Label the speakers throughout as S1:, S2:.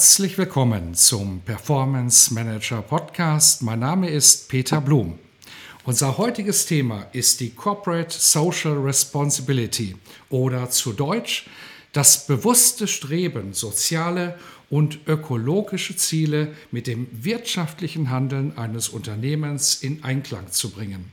S1: Herzlich willkommen zum Performance Manager Podcast. Mein Name ist Peter Blum. Unser heutiges Thema ist die Corporate Social Responsibility oder zu Deutsch das bewusste Streben, soziale und ökologische Ziele mit dem wirtschaftlichen Handeln eines Unternehmens in Einklang zu bringen.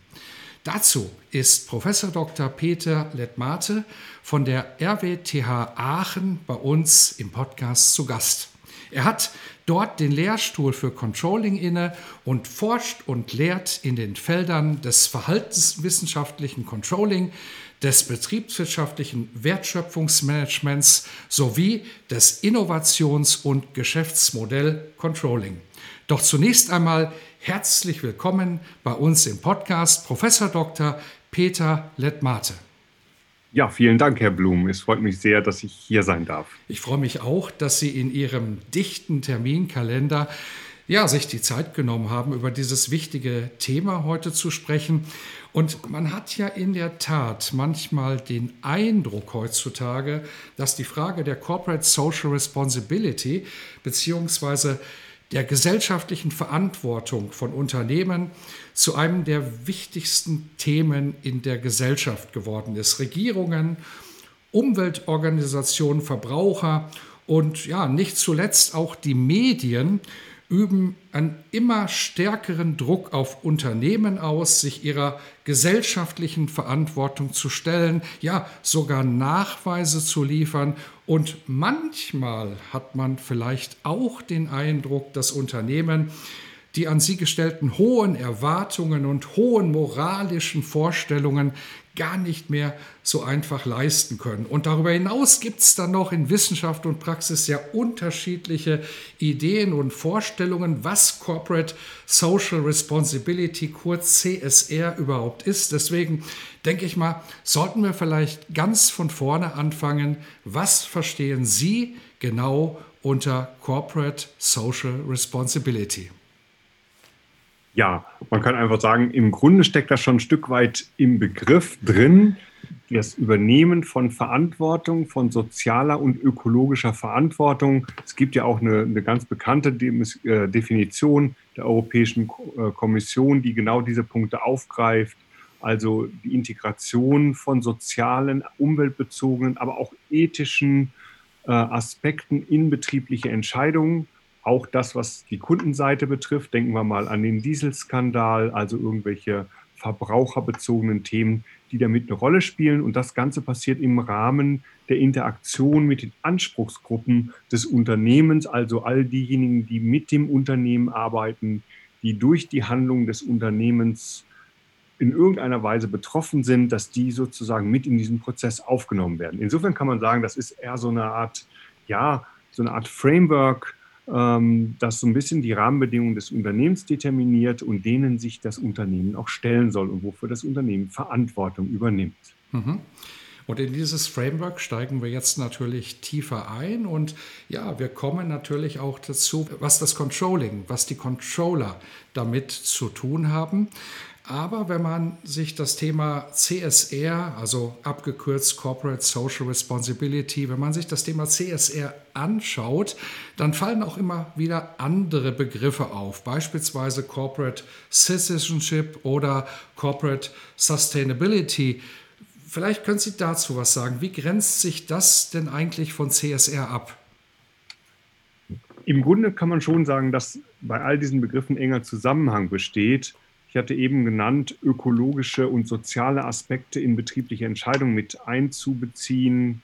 S1: Dazu ist Professor Dr. Peter Lettmate von der RWTH Aachen bei uns im Podcast zu Gast. Er hat dort den Lehrstuhl für Controlling inne und forscht und lehrt in den Feldern des verhaltenswissenschaftlichen Controlling, des betriebswirtschaftlichen Wertschöpfungsmanagements sowie des Innovations- und Geschäftsmodell Controlling. Doch zunächst einmal herzlich willkommen bei uns im Podcast Professor Dr. Peter Lettmate.
S2: Ja, vielen Dank, Herr Blum. Es freut mich sehr, dass ich hier sein darf.
S1: Ich freue mich auch, dass Sie in Ihrem dichten Terminkalender ja, sich die Zeit genommen haben, über dieses wichtige Thema heute zu sprechen. Und man hat ja in der Tat manchmal den Eindruck heutzutage, dass die Frage der Corporate Social Responsibility beziehungsweise der gesellschaftlichen Verantwortung von Unternehmen zu einem der wichtigsten Themen in der Gesellschaft geworden ist. Regierungen, Umweltorganisationen, Verbraucher und ja, nicht zuletzt auch die Medien üben einen immer stärkeren Druck auf Unternehmen aus, sich ihrer gesellschaftlichen Verantwortung zu stellen, ja sogar Nachweise zu liefern. Und manchmal hat man vielleicht auch den Eindruck, dass Unternehmen die an sie gestellten hohen Erwartungen und hohen moralischen Vorstellungen gar nicht mehr so einfach leisten können. Und darüber hinaus gibt es dann noch in Wissenschaft und Praxis sehr unterschiedliche Ideen und Vorstellungen, was Corporate Social Responsibility, kurz CSR, überhaupt ist. Deswegen denke ich mal, sollten wir vielleicht ganz von vorne anfangen. Was verstehen Sie genau unter Corporate Social Responsibility?
S2: Ja, man kann einfach sagen, im Grunde steckt das schon ein Stück weit im Begriff drin, das Übernehmen von Verantwortung, von sozialer und ökologischer Verantwortung. Es gibt ja auch eine, eine ganz bekannte äh, Definition der Europäischen äh, Kommission, die genau diese Punkte aufgreift. Also die Integration von sozialen, umweltbezogenen, aber auch ethischen äh, Aspekten in betriebliche Entscheidungen auch das, was die Kundenseite betrifft, denken wir mal an den Dieselskandal, also irgendwelche verbraucherbezogenen Themen, die damit eine Rolle spielen. Und das Ganze passiert im Rahmen der Interaktion mit den Anspruchsgruppen des Unternehmens, also all diejenigen, die mit dem Unternehmen arbeiten, die durch die Handlung des Unternehmens in irgendeiner Weise betroffen sind, dass die sozusagen mit in diesen Prozess aufgenommen werden. Insofern kann man sagen, das ist eher so eine Art, ja, so eine Art Framework, ähm, das so ein bisschen die Rahmenbedingungen des Unternehmens determiniert und denen sich das Unternehmen auch stellen soll und wofür das Unternehmen Verantwortung übernimmt.
S1: Mhm. Und in dieses Framework steigen wir jetzt natürlich tiefer ein und ja, wir kommen natürlich auch dazu, was das Controlling, was die Controller damit zu tun haben. Aber wenn man sich das Thema CSR, also abgekürzt Corporate Social Responsibility, wenn man sich das Thema CSR anschaut, dann fallen auch immer wieder andere Begriffe auf, beispielsweise Corporate Citizenship oder Corporate Sustainability. Vielleicht können Sie dazu was sagen. Wie grenzt sich das denn eigentlich von CSR ab?
S2: Im Grunde kann man schon sagen, dass bei all diesen Begriffen enger Zusammenhang besteht. Ich hatte eben genannt, ökologische und soziale Aspekte in betriebliche Entscheidungen mit einzubeziehen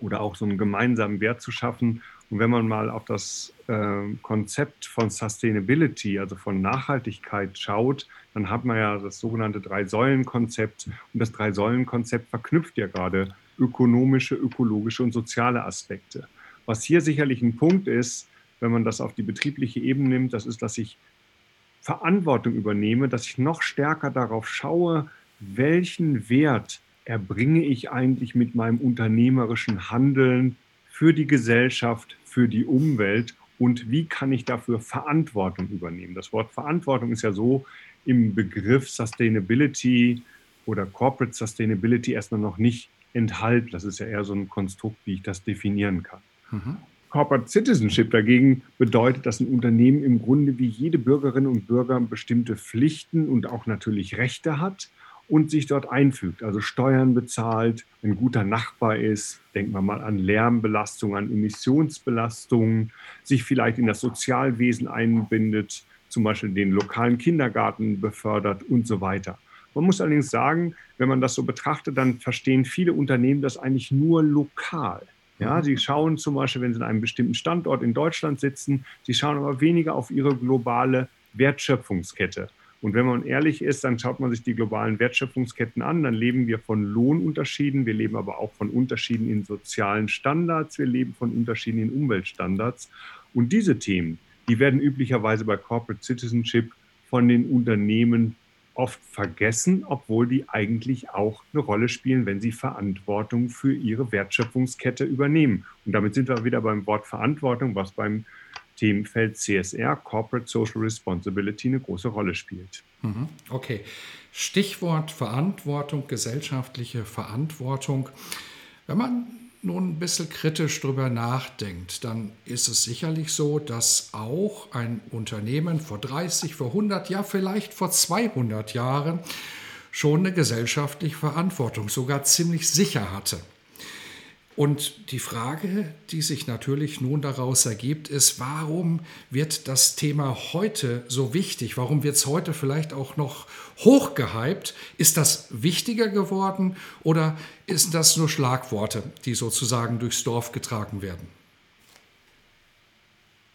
S2: oder auch so einen gemeinsamen Wert zu schaffen. Und wenn man mal auf das äh, Konzept von Sustainability, also von Nachhaltigkeit schaut, dann hat man ja das sogenannte Drei-Säulen-Konzept. Und das Drei-Säulen-Konzept verknüpft ja gerade ökonomische, ökologische und soziale Aspekte. Was hier sicherlich ein Punkt ist, wenn man das auf die betriebliche Ebene nimmt, das ist, dass ich Verantwortung übernehme, dass ich noch stärker darauf schaue, welchen Wert erbringe ich eigentlich mit meinem unternehmerischen Handeln für die Gesellschaft, für die Umwelt und wie kann ich dafür Verantwortung übernehmen. Das Wort Verantwortung ist ja so im Begriff Sustainability oder Corporate Sustainability erstmal noch nicht enthalten. Das ist ja eher so ein Konstrukt, wie ich das definieren kann. Mhm. Corporate Citizenship dagegen bedeutet, dass ein Unternehmen im Grunde wie jede Bürgerin und Bürger bestimmte Pflichten und auch natürlich Rechte hat und sich dort einfügt, also Steuern bezahlt, ein guter Nachbar ist, denken wir mal an Lärmbelastung, an Emissionsbelastung, sich vielleicht in das Sozialwesen einbindet, zum Beispiel den lokalen Kindergarten befördert und so weiter. Man muss allerdings sagen, wenn man das so betrachtet, dann verstehen viele Unternehmen das eigentlich nur lokal. Ja, mhm. sie schauen zum Beispiel, wenn sie an einem bestimmten Standort in Deutschland sitzen, sie schauen aber weniger auf ihre globale Wertschöpfungskette. Und wenn man ehrlich ist, dann schaut man sich die globalen Wertschöpfungsketten an, dann leben wir von Lohnunterschieden, wir leben aber auch von Unterschieden in sozialen Standards, wir leben von Unterschieden in Umweltstandards. Und diese Themen, die werden üblicherweise bei Corporate Citizenship von den Unternehmen oft vergessen, obwohl die eigentlich auch eine Rolle spielen, wenn sie Verantwortung für ihre Wertschöpfungskette übernehmen. Und damit sind wir wieder beim Wort Verantwortung, was beim Themenfeld CSR, Corporate Social Responsibility, eine große Rolle spielt.
S1: Mhm. Okay. Stichwort Verantwortung, gesellschaftliche Verantwortung. Wenn man nun ein bisschen kritisch darüber nachdenkt, dann ist es sicherlich so, dass auch ein Unternehmen vor 30, vor 100, ja vielleicht vor 200 Jahren schon eine gesellschaftliche Verantwortung sogar ziemlich sicher hatte. Und die Frage, die sich natürlich nun daraus ergibt, ist, warum wird das Thema heute so wichtig? Warum wird es heute vielleicht auch noch hochgehypt? Ist das wichtiger geworden oder ist das nur Schlagworte, die sozusagen durchs Dorf getragen werden?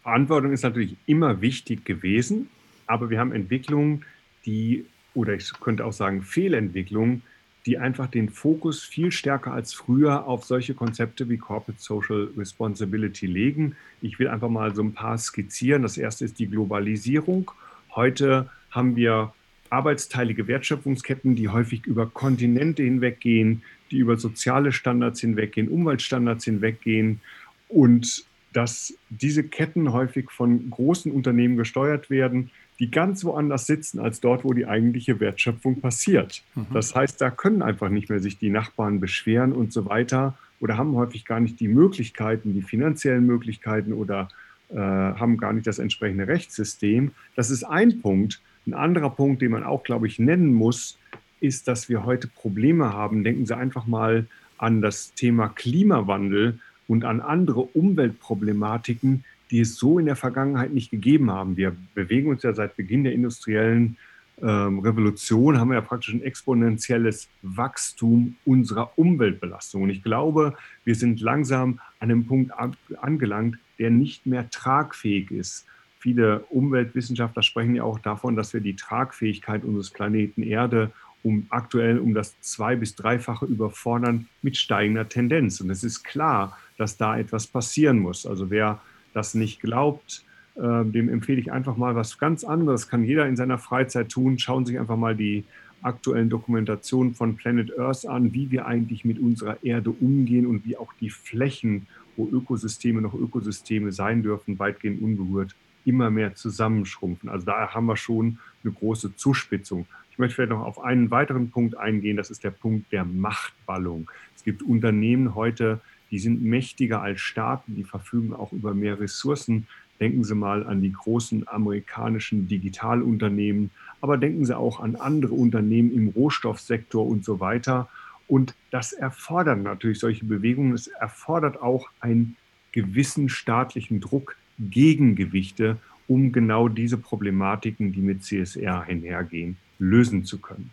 S2: Verantwortung ist natürlich immer wichtig gewesen, aber wir haben Entwicklungen, die, oder ich könnte auch sagen Fehlentwicklungen, die einfach den Fokus viel stärker als früher auf solche Konzepte wie Corporate Social Responsibility legen. Ich will einfach mal so ein paar skizzieren. Das erste ist die Globalisierung. Heute haben wir arbeitsteilige Wertschöpfungsketten, die häufig über Kontinente hinweggehen, die über soziale Standards hinweggehen, Umweltstandards hinweggehen und dass diese Ketten häufig von großen Unternehmen gesteuert werden, die ganz woanders sitzen als dort, wo die eigentliche Wertschöpfung passiert. Mhm. Das heißt, da können einfach nicht mehr sich die Nachbarn beschweren und so weiter oder haben häufig gar nicht die Möglichkeiten, die finanziellen Möglichkeiten oder äh, haben gar nicht das entsprechende Rechtssystem. Das ist ein Punkt. Ein anderer Punkt, den man auch, glaube ich, nennen muss, ist, dass wir heute Probleme haben. Denken Sie einfach mal an das Thema Klimawandel und an andere Umweltproblematiken, die es so in der Vergangenheit nicht gegeben haben. Wir bewegen uns ja seit Beginn der industriellen ähm, Revolution, haben wir ja praktisch ein exponentielles Wachstum unserer Umweltbelastung. Und ich glaube, wir sind langsam an einem Punkt angelangt, der nicht mehr tragfähig ist. Viele Umweltwissenschaftler sprechen ja auch davon, dass wir die Tragfähigkeit unseres Planeten Erde um aktuell um das zwei- bis dreifache überfordern mit steigender Tendenz. Und es ist klar, dass da etwas passieren muss. Also wer das nicht glaubt, äh, dem empfehle ich einfach mal was ganz anderes. Kann jeder in seiner Freizeit tun. Schauen Sie sich einfach mal die aktuellen Dokumentationen von Planet Earth an, wie wir eigentlich mit unserer Erde umgehen und wie auch die Flächen, wo Ökosysteme noch Ökosysteme sein dürfen, weitgehend unberührt, immer mehr zusammenschrumpfen. Also da haben wir schon eine große Zuspitzung. Ich möchte vielleicht noch auf einen weiteren Punkt eingehen, das ist der Punkt der Machtballung. Es gibt Unternehmen heute, die sind mächtiger als Staaten, die verfügen auch über mehr Ressourcen. Denken Sie mal an die großen amerikanischen Digitalunternehmen, aber denken Sie auch an andere Unternehmen im Rohstoffsektor und so weiter. Und das erfordert natürlich solche Bewegungen. Es erfordert auch einen gewissen staatlichen Druck, Gegengewichte, um genau diese Problematiken, die mit CSR einhergehen, lösen zu können.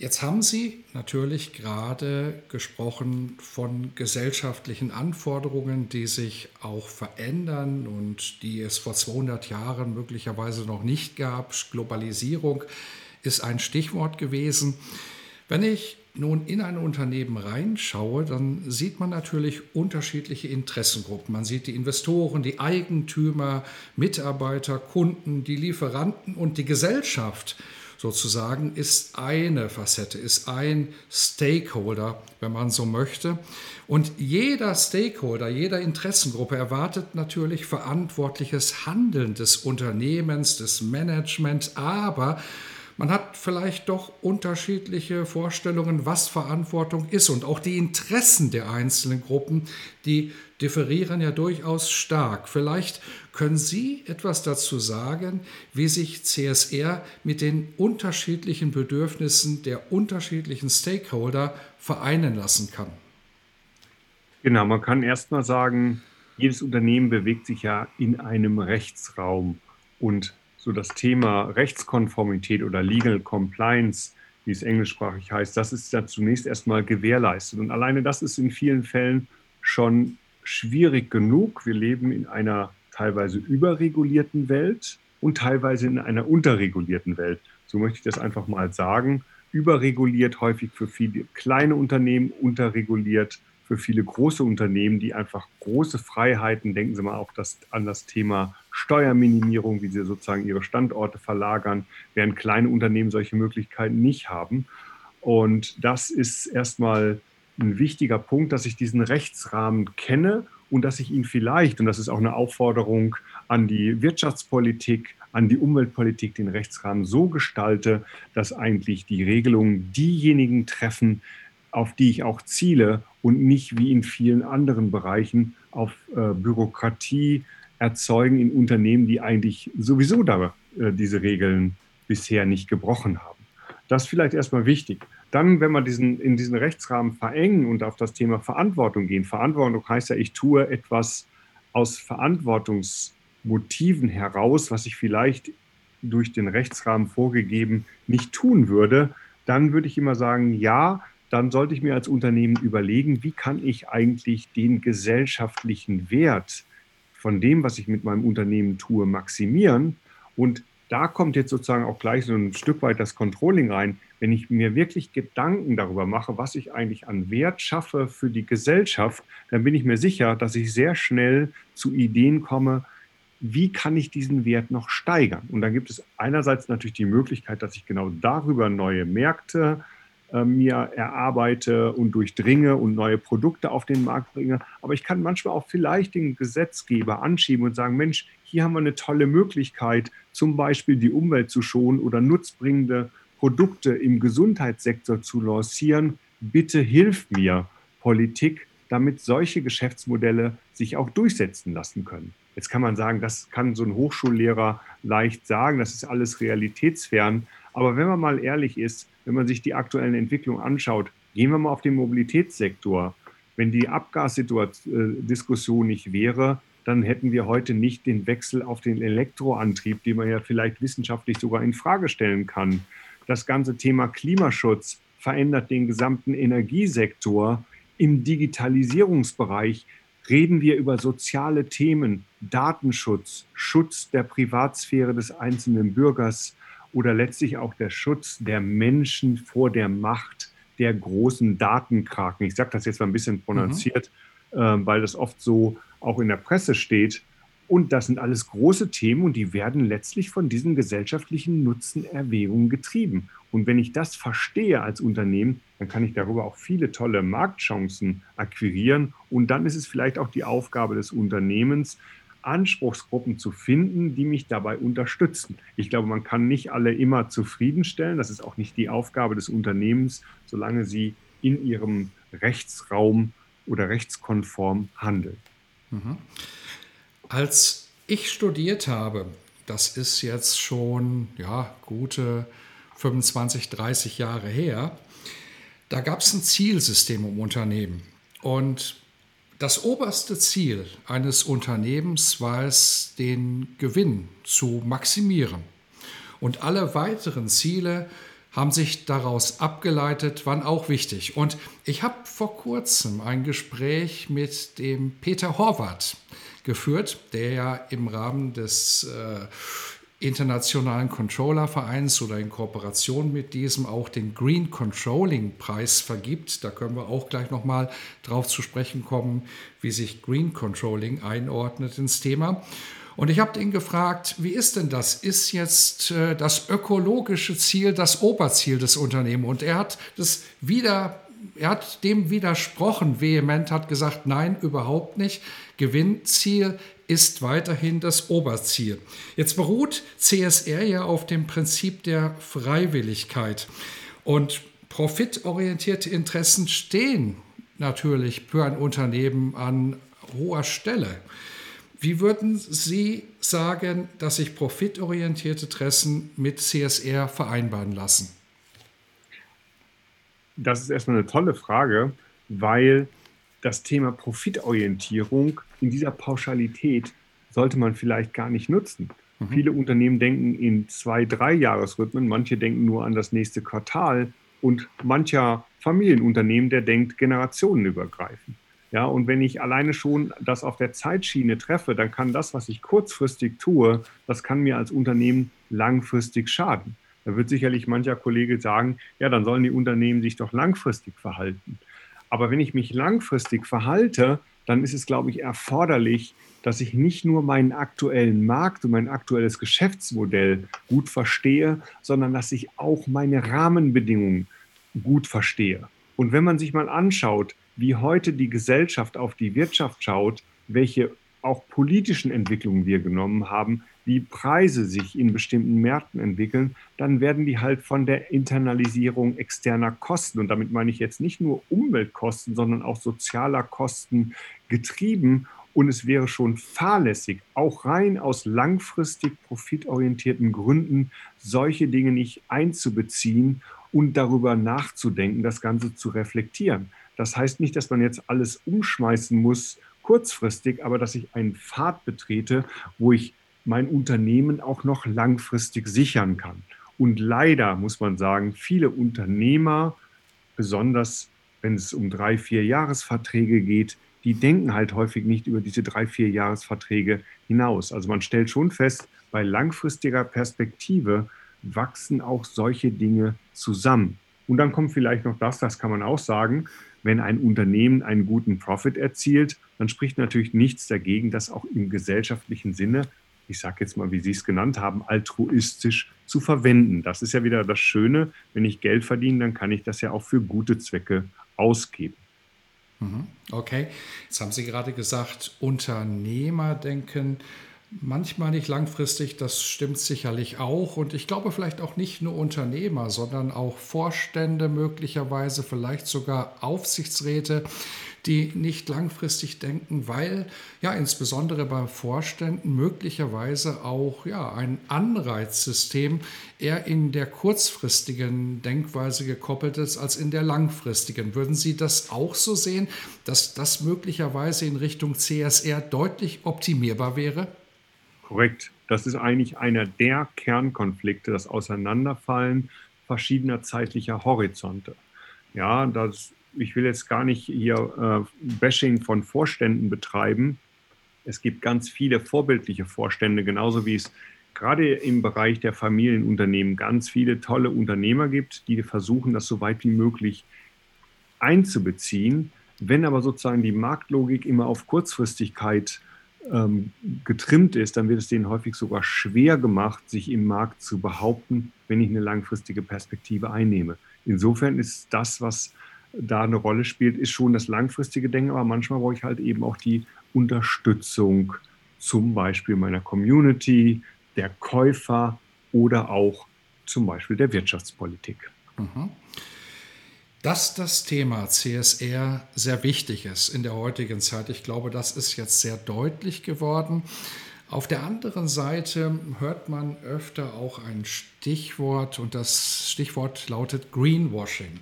S1: Jetzt haben Sie natürlich gerade gesprochen von gesellschaftlichen Anforderungen, die sich auch verändern und die es vor 200 Jahren möglicherweise noch nicht gab. Globalisierung ist ein Stichwort gewesen. Wenn ich nun in ein Unternehmen reinschaue, dann sieht man natürlich unterschiedliche Interessengruppen. Man sieht die Investoren, die Eigentümer, Mitarbeiter, Kunden, die Lieferanten und die Gesellschaft sozusagen ist eine Facette, ist ein Stakeholder, wenn man so möchte. Und jeder Stakeholder, jeder Interessengruppe erwartet natürlich verantwortliches Handeln des Unternehmens, des Managements, aber man hat vielleicht doch unterschiedliche Vorstellungen, was Verantwortung ist. Und auch die Interessen der einzelnen Gruppen, die differieren ja durchaus stark. Vielleicht können Sie etwas dazu sagen, wie sich CSR mit den unterschiedlichen Bedürfnissen der unterschiedlichen Stakeholder vereinen lassen kann.
S2: Genau, man kann erst mal sagen, jedes Unternehmen bewegt sich ja in einem Rechtsraum und so das Thema Rechtskonformität oder Legal Compliance, wie es englischsprachig heißt, das ist ja zunächst erstmal gewährleistet. Und alleine das ist in vielen Fällen schon schwierig genug. Wir leben in einer teilweise überregulierten Welt und teilweise in einer unterregulierten Welt. So möchte ich das einfach mal sagen. Überreguliert häufig für viele kleine Unternehmen, unterreguliert für viele große Unternehmen, die einfach große Freiheiten, denken Sie mal auch das, an das Thema Steuerminimierung, wie sie sozusagen ihre Standorte verlagern, während kleine Unternehmen solche Möglichkeiten nicht haben. Und das ist erstmal ein wichtiger Punkt, dass ich diesen Rechtsrahmen kenne und dass ich ihn vielleicht, und das ist auch eine Aufforderung an die Wirtschaftspolitik, an die Umweltpolitik, den Rechtsrahmen so gestalte, dass eigentlich die Regelungen diejenigen treffen, auf die ich auch ziele und nicht wie in vielen anderen Bereichen auf äh, Bürokratie erzeugen in Unternehmen, die eigentlich sowieso da äh, diese Regeln bisher nicht gebrochen haben. Das ist vielleicht erstmal wichtig. Dann, wenn wir diesen, in diesen Rechtsrahmen verengen und auf das Thema Verantwortung gehen. Verantwortung heißt ja, ich tue etwas aus Verantwortungsmotiven heraus, was ich vielleicht durch den Rechtsrahmen vorgegeben nicht tun würde, dann würde ich immer sagen, ja, dann sollte ich mir als Unternehmen überlegen, wie kann ich eigentlich den gesellschaftlichen Wert von dem, was ich mit meinem Unternehmen tue, maximieren. Und da kommt jetzt sozusagen auch gleich so ein Stück weit das Controlling rein. Wenn ich mir wirklich Gedanken darüber mache, was ich eigentlich an Wert schaffe für die Gesellschaft, dann bin ich mir sicher, dass ich sehr schnell zu Ideen komme, wie kann ich diesen Wert noch steigern? Und dann gibt es einerseits natürlich die Möglichkeit, dass ich genau darüber neue Märkte äh, mir erarbeite und durchdringe und neue Produkte auf den Markt bringe. Aber ich kann manchmal auch vielleicht den Gesetzgeber anschieben und sagen, Mensch, hier haben wir eine tolle Möglichkeit, zum Beispiel die Umwelt zu schonen oder nutzbringende Produkte im Gesundheitssektor zu lancieren. Bitte hilf mir, Politik, damit solche Geschäftsmodelle sich auch durchsetzen lassen können. Jetzt kann man sagen, das kann so ein Hochschullehrer leicht sagen, das ist alles realitätsfern. Aber wenn man mal ehrlich ist, wenn man sich die aktuellen Entwicklungen anschaut, gehen wir mal auf den Mobilitätssektor. Wenn die Abgasdiskussion nicht wäre, dann hätten wir heute nicht den Wechsel auf den Elektroantrieb, den man ja vielleicht wissenschaftlich sogar in Frage stellen kann. Das ganze Thema Klimaschutz verändert den gesamten Energiesektor. Im Digitalisierungsbereich reden wir über soziale Themen, Datenschutz, Schutz der Privatsphäre des einzelnen Bürgers, oder letztlich auch der Schutz der Menschen vor der Macht der großen Datenkraken. Ich sage das jetzt mal ein bisschen prononciert, mhm. äh, weil das oft so auch in der Presse steht. Und das sind alles große Themen und die werden letztlich von diesen gesellschaftlichen Nutzenerwägungen getrieben. Und wenn ich das verstehe als Unternehmen, dann kann ich darüber auch viele tolle Marktchancen akquirieren. Und dann ist es vielleicht auch die Aufgabe des Unternehmens, Anspruchsgruppen zu finden, die mich dabei unterstützen. Ich glaube, man kann nicht alle immer zufriedenstellen. Das ist auch nicht die Aufgabe des Unternehmens, solange sie in ihrem Rechtsraum oder rechtskonform handeln. Mhm.
S1: Als ich studiert habe, das ist jetzt schon ja, gute 25, 30 Jahre her, da gab es ein Zielsystem im Unternehmen. Und das oberste Ziel eines Unternehmens war es, den Gewinn zu maximieren. Und alle weiteren Ziele haben sich daraus abgeleitet, waren auch wichtig. Und ich habe vor kurzem ein Gespräch mit dem Peter Horvath geführt, der ja im Rahmen des äh, internationalen Controller-Vereins oder in Kooperation mit diesem auch den Green Controlling Preis vergibt. Da können wir auch gleich nochmal drauf zu sprechen kommen, wie sich Green Controlling einordnet ins Thema. Und ich habe ihn gefragt, wie ist denn das? Ist jetzt äh, das ökologische Ziel das Oberziel des Unternehmens? Und er hat das wieder, er hat dem widersprochen, vehement, hat gesagt, nein, überhaupt nicht. Gewinnziel ist weiterhin das Oberziel. Jetzt beruht CSR ja auf dem Prinzip der Freiwilligkeit. Und profitorientierte Interessen stehen natürlich für ein Unternehmen an hoher Stelle. Wie würden Sie sagen, dass sich profitorientierte Interessen mit CSR vereinbaren lassen?
S2: Das ist erstmal eine tolle Frage, weil das Thema Profitorientierung in dieser Pauschalität sollte man vielleicht gar nicht nutzen. Mhm. Viele Unternehmen denken in zwei, drei Jahresrhythmen, manche denken nur an das nächste Quartal und mancher Familienunternehmen, der denkt generationenübergreifend. Ja, und wenn ich alleine schon das auf der Zeitschiene treffe, dann kann das, was ich kurzfristig tue, das kann mir als Unternehmen langfristig schaden. Da wird sicherlich mancher Kollege sagen, ja, dann sollen die Unternehmen sich doch langfristig verhalten. Aber wenn ich mich langfristig verhalte, dann ist es, glaube ich, erforderlich, dass ich nicht nur meinen aktuellen Markt und mein aktuelles Geschäftsmodell gut verstehe, sondern dass ich auch meine Rahmenbedingungen gut verstehe. Und wenn man sich mal anschaut, wie heute die Gesellschaft auf die Wirtschaft schaut, welche auch politischen Entwicklungen wir genommen haben, wie Preise sich in bestimmten Märkten entwickeln, dann werden die halt von der Internalisierung externer Kosten, und damit meine ich jetzt nicht nur Umweltkosten, sondern auch sozialer Kosten getrieben. Und es wäre schon fahrlässig, auch rein aus langfristig profitorientierten Gründen, solche Dinge nicht einzubeziehen und darüber nachzudenken, das Ganze zu reflektieren. Das heißt nicht, dass man jetzt alles umschmeißen muss kurzfristig, aber dass ich einen Pfad betrete, wo ich mein Unternehmen auch noch langfristig sichern kann. Und leider muss man sagen, viele Unternehmer, besonders wenn es um drei, vier Jahresverträge geht, die denken halt häufig nicht über diese drei, vier Jahresverträge hinaus. Also man stellt schon fest, bei langfristiger Perspektive wachsen auch solche Dinge zusammen. Und dann kommt vielleicht noch das, das kann man auch sagen, wenn ein Unternehmen einen guten Profit erzielt, dann spricht natürlich nichts dagegen, das auch im gesellschaftlichen Sinne ich sage jetzt mal, wie Sie es genannt haben, altruistisch zu verwenden. Das ist ja wieder das Schöne. Wenn ich Geld verdiene, dann kann ich das ja auch für gute Zwecke ausgeben.
S1: Mhm. Okay, jetzt haben Sie gerade gesagt, Unternehmer denken manchmal nicht langfristig, das stimmt sicherlich auch. Und ich glaube vielleicht auch nicht nur Unternehmer, sondern auch Vorstände möglicherweise, vielleicht sogar Aufsichtsräte die nicht langfristig denken, weil ja insbesondere bei Vorständen möglicherweise auch ja, ein Anreizsystem eher in der kurzfristigen Denkweise gekoppelt ist als in der langfristigen. Würden Sie das auch so sehen, dass das möglicherweise in Richtung CSR deutlich optimierbar wäre?
S2: Korrekt. Das ist eigentlich einer der Kernkonflikte, das Auseinanderfallen verschiedener zeitlicher Horizonte. Ja, das ich will jetzt gar nicht hier äh, Bashing von Vorständen betreiben. Es gibt ganz viele vorbildliche Vorstände, genauso wie es gerade im Bereich der Familienunternehmen ganz viele tolle Unternehmer gibt, die versuchen, das so weit wie möglich einzubeziehen. Wenn aber sozusagen die Marktlogik immer auf Kurzfristigkeit ähm, getrimmt ist, dann wird es denen häufig sogar schwer gemacht, sich im Markt zu behaupten, wenn ich eine langfristige Perspektive einnehme. Insofern ist das, was da eine Rolle spielt, ist schon das langfristige Denken, aber manchmal brauche ich halt eben auch die Unterstützung, zum Beispiel meiner Community, der Käufer oder auch zum Beispiel der Wirtschaftspolitik. Mhm.
S1: Dass das Thema CSR sehr wichtig ist in der heutigen Zeit, ich glaube, das ist jetzt sehr deutlich geworden. Auf der anderen Seite hört man öfter auch ein Stichwort und das Stichwort lautet Greenwashing.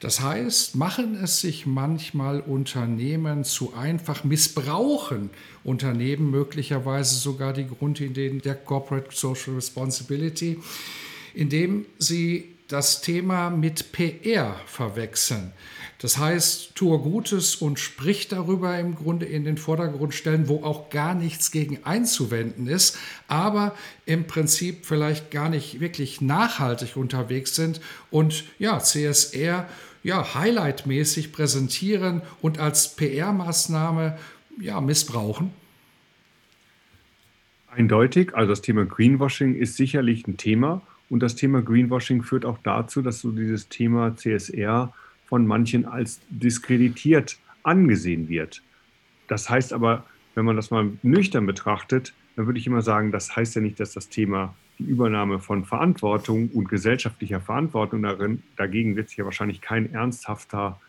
S1: Das heißt, machen es sich manchmal Unternehmen zu einfach, missbrauchen Unternehmen möglicherweise sogar die Grundideen der Corporate Social Responsibility, indem sie das Thema mit PR verwechseln. Das heißt, tue Gutes und sprich darüber im Grunde in den Vordergrund stellen, wo auch gar nichts gegen einzuwenden ist, aber im Prinzip vielleicht gar nicht wirklich nachhaltig unterwegs sind und ja, CSR ja, highlightmäßig präsentieren und als PR-Maßnahme ja, missbrauchen?
S2: Eindeutig, also das Thema Greenwashing ist sicherlich ein Thema und das Thema Greenwashing führt auch dazu, dass so dieses Thema CSR von manchen als diskreditiert angesehen wird. Das heißt aber, wenn man das mal nüchtern betrachtet, dann würde ich immer sagen, das heißt ja nicht, dass das Thema die Übernahme von Verantwortung und gesellschaftlicher Verantwortung darin, dagegen wird sich ja wahrscheinlich kein ernsthafter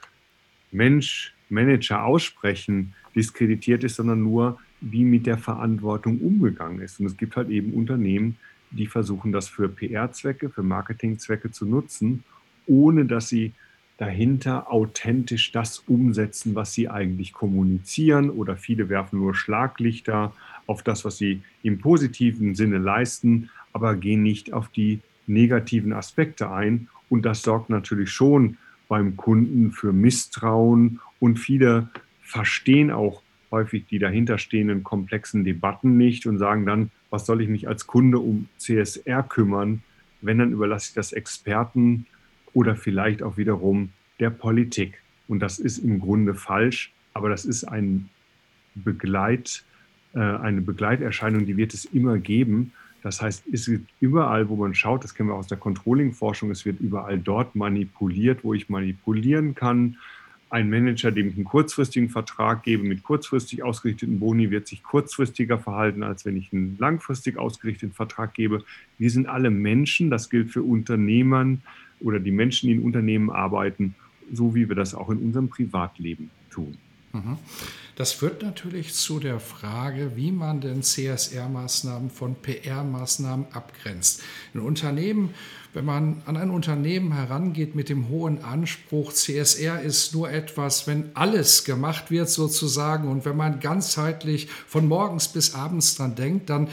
S2: Mensch, Manager aussprechen, diskreditiert ist, sondern nur, wie mit der Verantwortung umgegangen ist. Und es gibt halt eben Unternehmen, die versuchen, das für PR-Zwecke, für Marketing-Zwecke zu nutzen, ohne dass sie dahinter authentisch das umsetzen, was sie eigentlich kommunizieren oder viele werfen nur Schlaglichter auf das, was sie im positiven Sinne leisten, aber gehen nicht auf die negativen Aspekte ein. Und das sorgt natürlich schon beim Kunden für Misstrauen und viele verstehen auch häufig die dahinterstehenden komplexen Debatten nicht und sagen dann, was soll ich mich als Kunde um CSR kümmern, wenn dann überlasse ich das Experten oder vielleicht auch wiederum der Politik. Und das ist im Grunde falsch, aber das ist ein Begleit, äh, eine Begleiterscheinung, die wird es immer geben. Das heißt, es wird überall, wo man schaut, das kennen wir aus der Controlling-Forschung, es wird überall dort manipuliert, wo ich manipulieren kann. Ein Manager, dem ich einen kurzfristigen Vertrag gebe mit kurzfristig ausgerichteten Boni, wird sich kurzfristiger verhalten, als wenn ich einen langfristig ausgerichteten Vertrag gebe. Wir sind alle Menschen, das gilt für Unternehmern, oder die Menschen, die in Unternehmen arbeiten, so wie wir das auch in unserem Privatleben tun.
S1: Mhm. Das führt natürlich zu der Frage, wie man denn CSR-Maßnahmen von PR-Maßnahmen abgrenzt. In Unternehmen, wenn man an ein Unternehmen herangeht mit dem hohen Anspruch, CSR ist nur etwas, wenn alles gemacht wird sozusagen und wenn man ganzheitlich von morgens bis abends dran denkt, dann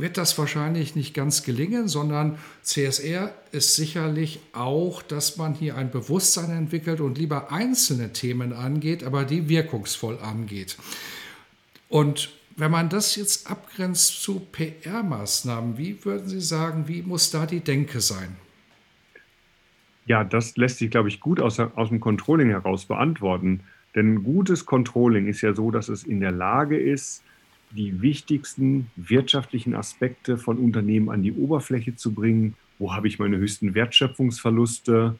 S1: wird das wahrscheinlich nicht ganz gelingen, sondern CSR ist sicherlich auch, dass man hier ein Bewusstsein entwickelt und lieber einzelne Themen angeht, aber die wirkungsvoll angeht. Und wenn man das jetzt abgrenzt zu PR-Maßnahmen, wie würden Sie sagen, wie muss da die Denke sein?
S2: Ja, das lässt sich, glaube ich, gut aus, aus dem Controlling heraus beantworten. Denn gutes Controlling ist ja so, dass es in der Lage ist, die wichtigsten wirtschaftlichen Aspekte von Unternehmen an die Oberfläche zu bringen. Wo habe ich meine höchsten Wertschöpfungsverluste?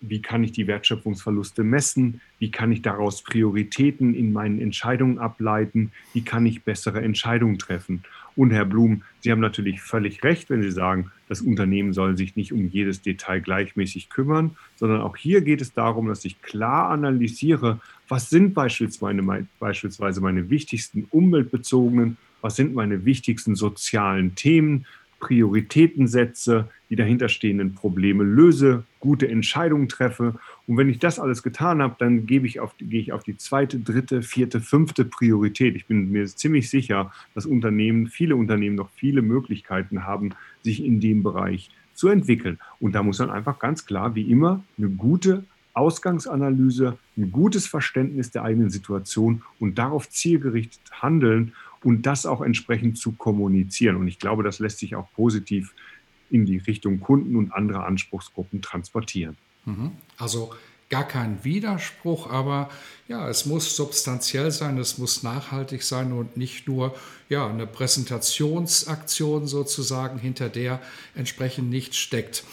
S2: Wie kann ich die Wertschöpfungsverluste messen? Wie kann ich daraus Prioritäten in meinen Entscheidungen ableiten? Wie kann ich bessere Entscheidungen treffen? Und Herr Blum, Sie haben natürlich völlig recht, wenn Sie sagen, das Unternehmen soll sich nicht um jedes Detail gleichmäßig kümmern, sondern auch hier geht es darum, dass ich klar analysiere, was sind beispielsweise meine, beispielsweise meine wichtigsten umweltbezogenen, was sind meine wichtigsten sozialen Themen, Prioritäten setze, die dahinterstehenden Probleme löse, gute Entscheidungen treffe. Und wenn ich das alles getan habe, dann gebe ich auf, gehe ich auf die zweite, dritte, vierte, fünfte Priorität. Ich bin mir ziemlich sicher, dass Unternehmen, viele Unternehmen noch viele Möglichkeiten haben, sich in dem Bereich zu entwickeln. Und da muss man einfach ganz klar, wie immer, eine gute Ausgangsanalyse, ein gutes Verständnis der eigenen Situation und darauf zielgerichtet handeln und das auch entsprechend zu kommunizieren. Und ich glaube, das lässt sich auch positiv in die Richtung Kunden und andere Anspruchsgruppen transportieren.
S1: Mhm. Also gar kein Widerspruch, aber ja, es muss substanziell sein, es muss nachhaltig sein und nicht nur ja, eine Präsentationsaktion sozusagen, hinter der entsprechend nichts steckt.